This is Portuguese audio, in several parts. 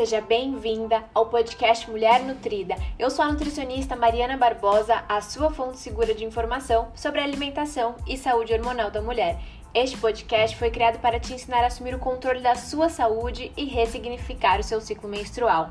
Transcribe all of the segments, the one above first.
seja bem-vinda ao podcast Mulher Nutrida. Eu sou a nutricionista Mariana Barbosa, a sua fonte segura de informação sobre alimentação e saúde hormonal da mulher. Este podcast foi criado para te ensinar a assumir o controle da sua saúde e ressignificar o seu ciclo menstrual.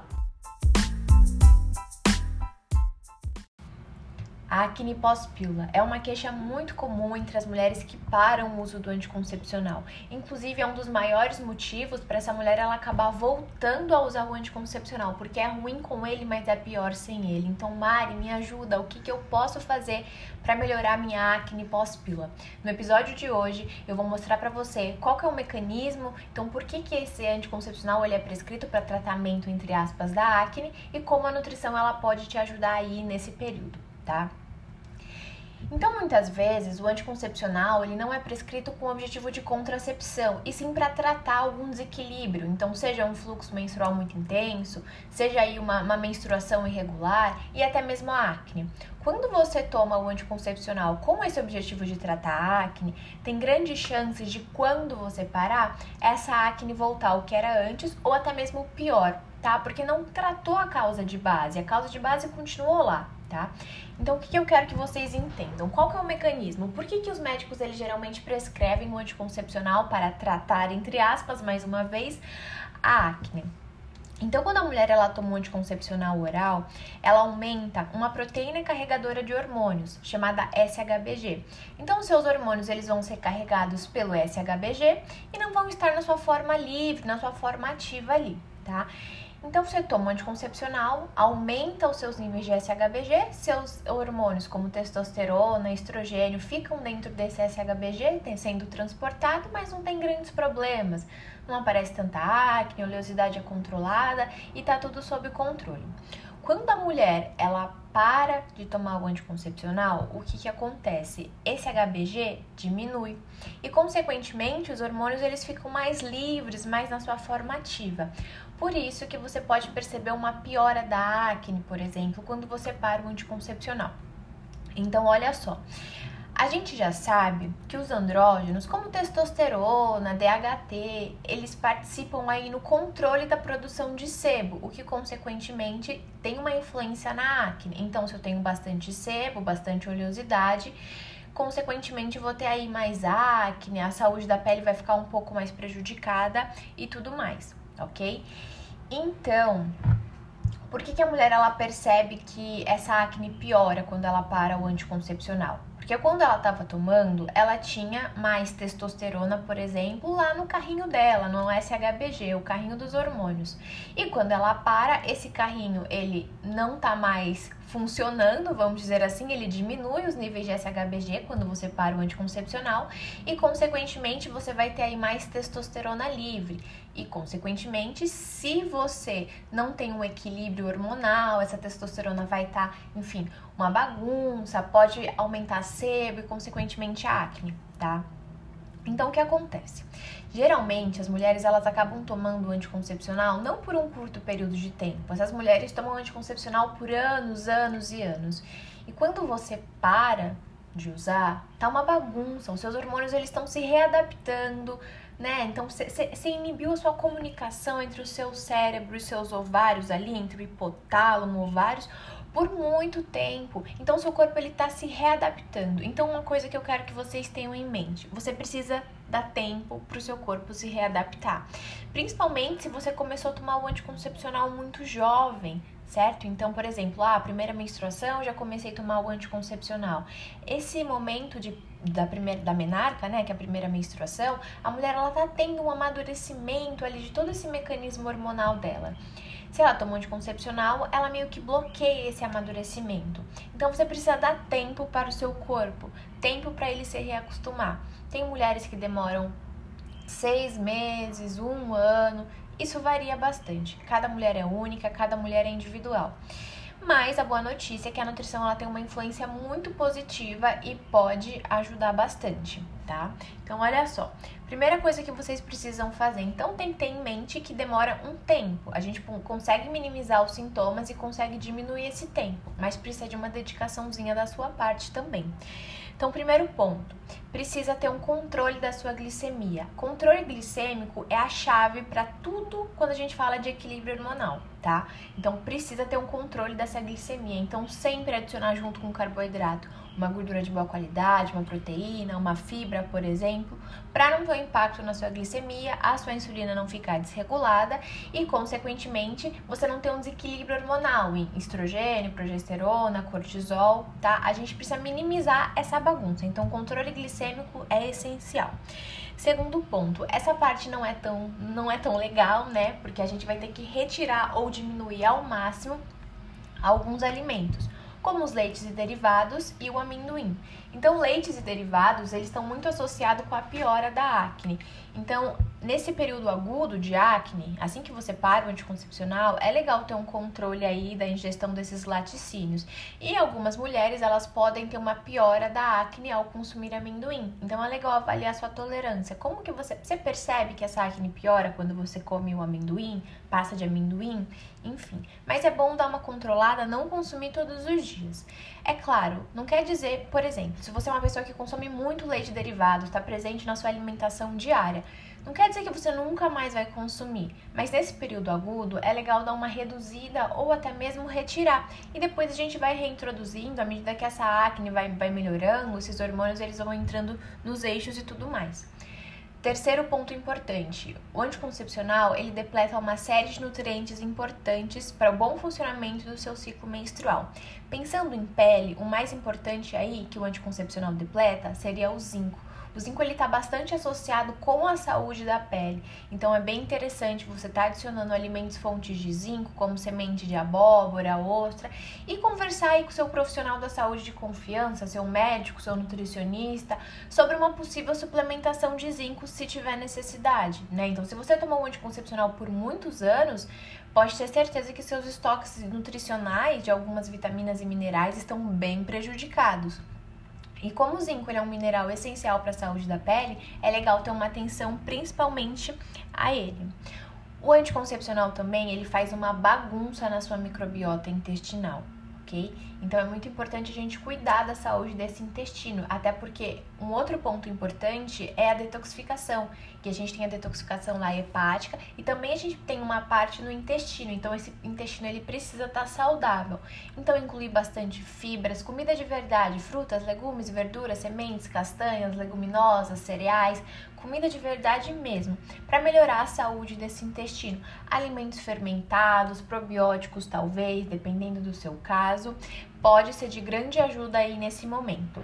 A acne pós-pílula é uma queixa muito comum entre as mulheres que param o uso do anticoncepcional. Inclusive, é um dos maiores motivos para essa mulher ela acabar voltando a usar o anticoncepcional, porque é ruim com ele, mas é pior sem ele. Então, Mari, me ajuda, o que, que eu posso fazer para melhorar minha acne pós-pílula? No episódio de hoje, eu vou mostrar para você qual que é o mecanismo, então por que, que esse anticoncepcional ele é prescrito para tratamento, entre aspas, da acne e como a nutrição ela pode te ajudar aí nesse período, tá? Então, muitas vezes, o anticoncepcional ele não é prescrito com o objetivo de contracepção, e sim para tratar algum desequilíbrio. Então, seja um fluxo menstrual muito intenso, seja aí uma, uma menstruação irregular e até mesmo a acne. Quando você toma o anticoncepcional com esse objetivo de tratar a acne, tem grandes chances de quando você parar, essa acne voltar ao que era antes ou até mesmo pior, tá? Porque não tratou a causa de base, a causa de base continuou lá tá? Então, o que, eu quero que vocês entendam? Qual que é o mecanismo? Por que, que os médicos, eles geralmente prescrevem o anticoncepcional para tratar, entre aspas, mais uma vez, a acne? Então, quando a mulher ela toma um anticoncepcional oral, ela aumenta uma proteína carregadora de hormônios, chamada SHBG. Então, os seus hormônios eles vão ser carregados pelo SHBG e não vão estar na sua forma livre, na sua forma ativa ali, tá? Então você toma um anticoncepcional, aumenta os seus níveis de SHBG, seus hormônios como testosterona, estrogênio ficam dentro desse SHBG, sendo transportado, mas não tem grandes problemas. Não aparece tanta acne, a oleosidade é controlada e tá tudo sob controle. Quando a mulher ela para de tomar o anticoncepcional, o que, que acontece? Esse HBG diminui e, consequentemente, os hormônios eles ficam mais livres, mais na sua forma ativa. Por isso que você pode perceber uma piora da acne, por exemplo, quando você para o anticoncepcional. Então, olha só. A gente já sabe que os andrógenos, como testosterona, DHT, eles participam aí no controle da produção de sebo, o que consequentemente tem uma influência na acne. Então, se eu tenho bastante sebo, bastante oleosidade, consequentemente vou ter aí mais acne, a saúde da pele vai ficar um pouco mais prejudicada e tudo mais, ok? Então, por que, que a mulher ela percebe que essa acne piora quando ela para o anticoncepcional? Porque quando ela estava tomando, ela tinha mais testosterona, por exemplo, lá no carrinho dela, no SHBG, o carrinho dos hormônios. E quando ela para, esse carrinho ele não tá mais funcionando, vamos dizer assim, ele diminui os níveis de SHBG quando você para o anticoncepcional e, consequentemente, você vai ter aí mais testosterona livre. E, consequentemente, se você não tem um equilíbrio hormonal, essa testosterona vai estar, tá, enfim, uma bagunça, pode aumentar sebo e, consequentemente, a acne, tá? Então, o que acontece? Geralmente, as mulheres elas acabam tomando anticoncepcional não por um curto período de tempo. Essas mulheres tomam anticoncepcional por anos, anos e anos. E quando você para de usar, tá uma bagunça. Os seus hormônios eles estão se readaptando, né? Então você inibiu a sua comunicação entre o seu cérebro e seus ovários ali, entre o hipotálamo, ovários, por muito tempo. Então seu corpo ele tá se readaptando. Então uma coisa que eu quero que vocês tenham em mente, você precisa dar tempo para o seu corpo se readaptar. Principalmente se você começou a tomar o anticoncepcional muito jovem, certo? Então, por exemplo, ah, a primeira menstruação, já comecei a tomar o anticoncepcional. Esse momento de, da primeira da menarca, né, que é a primeira menstruação, a mulher ela tá tendo um amadurecimento ali de todo esse mecanismo hormonal dela. Se ela toma anticoncepcional, ela meio que bloqueia esse amadurecimento. Então você precisa dar tempo para o seu corpo, tempo para ele se reacostumar. Tem mulheres que demoram seis meses, um ano, isso varia bastante. Cada mulher é única, cada mulher é individual. Mas a boa notícia é que a nutrição ela tem uma influência muito positiva e pode ajudar bastante, tá? Então, olha só. Primeira coisa que vocês precisam fazer, então tem que ter em mente que demora um tempo. A gente consegue minimizar os sintomas e consegue diminuir esse tempo, mas precisa de uma dedicaçãozinha da sua parte também. Então, primeiro ponto, precisa ter um controle da sua glicemia. Controle glicêmico é a chave para tudo quando a gente fala de equilíbrio hormonal, tá? Então, precisa ter um controle dessa glicemia. Então, sempre adicionar junto com carboidrato uma gordura de boa qualidade, uma proteína, uma fibra, por exemplo, para não ter um impacto na sua glicemia, a sua insulina não ficar desregulada e, consequentemente, você não ter um desequilíbrio hormonal em estrogênio, progesterona, cortisol, tá? A gente precisa minimizar essa bagunça. Então, controle glicêmico é essencial. Segundo ponto, essa parte não é tão não é tão legal, né? Porque a gente vai ter que retirar ou diminuir ao máximo alguns alimentos como os leites e derivados e o amendoim. Então, leites e derivados, eles estão muito associados com a piora da acne. Então, nesse período agudo de acne, assim que você para o anticoncepcional, é legal ter um controle aí da ingestão desses laticínios. E algumas mulheres, elas podem ter uma piora da acne ao consumir amendoim. Então, é legal avaliar sua tolerância. Como que você, você percebe que essa acne piora quando você come o amendoim, passa de amendoim, enfim. Mas é bom dar uma controlada, não consumir todos os dias. É claro, não quer dizer, por exemplo, se você é uma pessoa que consome muito leite derivado, está presente na sua alimentação diária, não quer dizer que você nunca mais vai consumir, mas nesse período agudo é legal dar uma reduzida ou até mesmo retirar. E depois a gente vai reintroduzindo à medida que essa acne vai, vai melhorando, esses hormônios eles vão entrando nos eixos e tudo mais. Terceiro ponto importante, o anticoncepcional ele depleta uma série de nutrientes importantes para o bom funcionamento do seu ciclo menstrual. Pensando em pele, o mais importante aí que o anticoncepcional depleta seria o zinco. O zinco ele está bastante associado com a saúde da pele, então é bem interessante você estar tá adicionando alimentos fontes de zinco, como semente de abóbora, ostra, e conversar aí com seu profissional da saúde de confiança, seu médico, seu nutricionista, sobre uma possível suplementação de zinco se tiver necessidade, né? Então, se você tomou um anticoncepcional por muitos anos, pode ter certeza que seus estoques nutricionais de algumas vitaminas e minerais estão bem prejudicados. E como o zinco é um mineral essencial para a saúde da pele, é legal ter uma atenção principalmente a ele. O anticoncepcional também, ele faz uma bagunça na sua microbiota intestinal ok? Então é muito importante a gente cuidar da saúde desse intestino, até porque um outro ponto importante é a detoxificação, que a gente tem a detoxificação lá hepática e também a gente tem uma parte no intestino, então esse intestino ele precisa estar tá saudável. Então incluir bastante fibras, comida de verdade, frutas, legumes, verduras, sementes, castanhas, leguminosas, cereais, comida de verdade mesmo, para melhorar a saúde desse intestino. Alimentos fermentados, probióticos talvez, dependendo do seu caso, pode ser de grande ajuda aí nesse momento.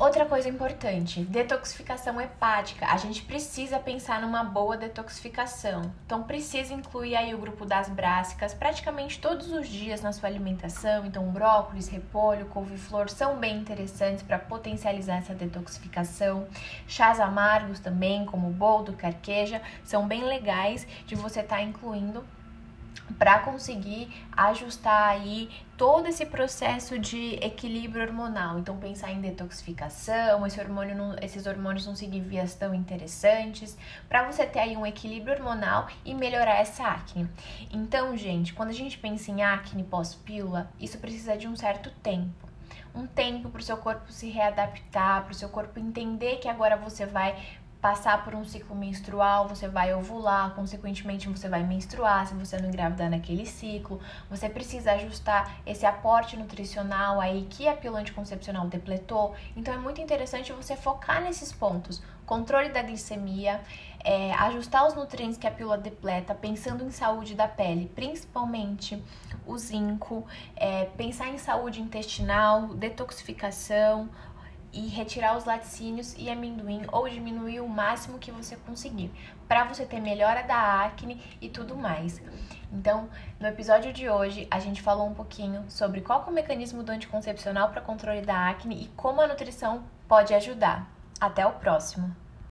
Outra coisa importante, detoxificação hepática. A gente precisa pensar numa boa detoxificação. Então precisa incluir aí o grupo das brássicas praticamente todos os dias na sua alimentação. Então brócolis, repolho, couve-flor são bem interessantes para potencializar essa detoxificação. Chás amargos também, como boldo, carqueja, são bem legais de você estar tá incluindo para conseguir ajustar aí todo esse processo de equilíbrio hormonal. Então pensar em detoxificação, esse hormônio não, esses hormônios não seguir vias tão interessantes, para você ter aí um equilíbrio hormonal e melhorar essa acne. Então, gente, quando a gente pensa em acne pós-pílula, isso precisa de um certo tempo um tempo para o seu corpo se readaptar, para o seu corpo entender que agora você vai passar por um ciclo menstrual, você vai ovular, consequentemente você vai menstruar se você não engravidar naquele ciclo. Você precisa ajustar esse aporte nutricional aí que a pílula anticoncepcional depletou. Então é muito interessante você focar nesses pontos. Controle da glicemia, é, ajustar os nutrientes que a pílula depleta, pensando em saúde da pele, principalmente o zinco, é, pensar em saúde intestinal, detoxificação, e retirar os laticínios e amendoim ou diminuir o máximo que você conseguir, para você ter melhora da acne e tudo mais. Então, no episódio de hoje, a gente falou um pouquinho sobre qual é o mecanismo do anticoncepcional para controle da acne e como a nutrição pode ajudar. Até o próximo!